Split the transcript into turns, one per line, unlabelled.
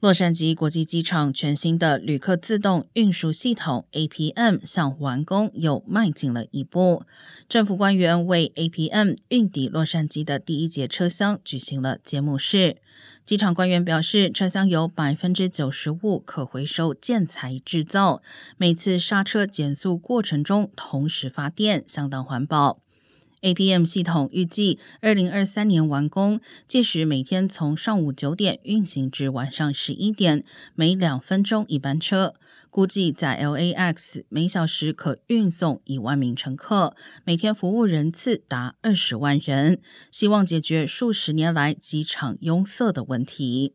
洛杉矶国际机场全新的旅客自动运输系统 APM 向完工又迈进了一步。政府官员为 APM 运抵洛杉矶的第一节车厢举行了揭幕式。机场官员表示，车厢由百分之九十五可回收建材制造，每次刹车减速过程中同时发电，相当环保。APM 系统预计二零二三年完工，届时每天从上午九点运行至晚上十一点，每两分钟一班车。估计在 LAX 每小时可运送一万名乘客，每天服务人次达二十万人，希望解决数十年来机场拥塞的问题。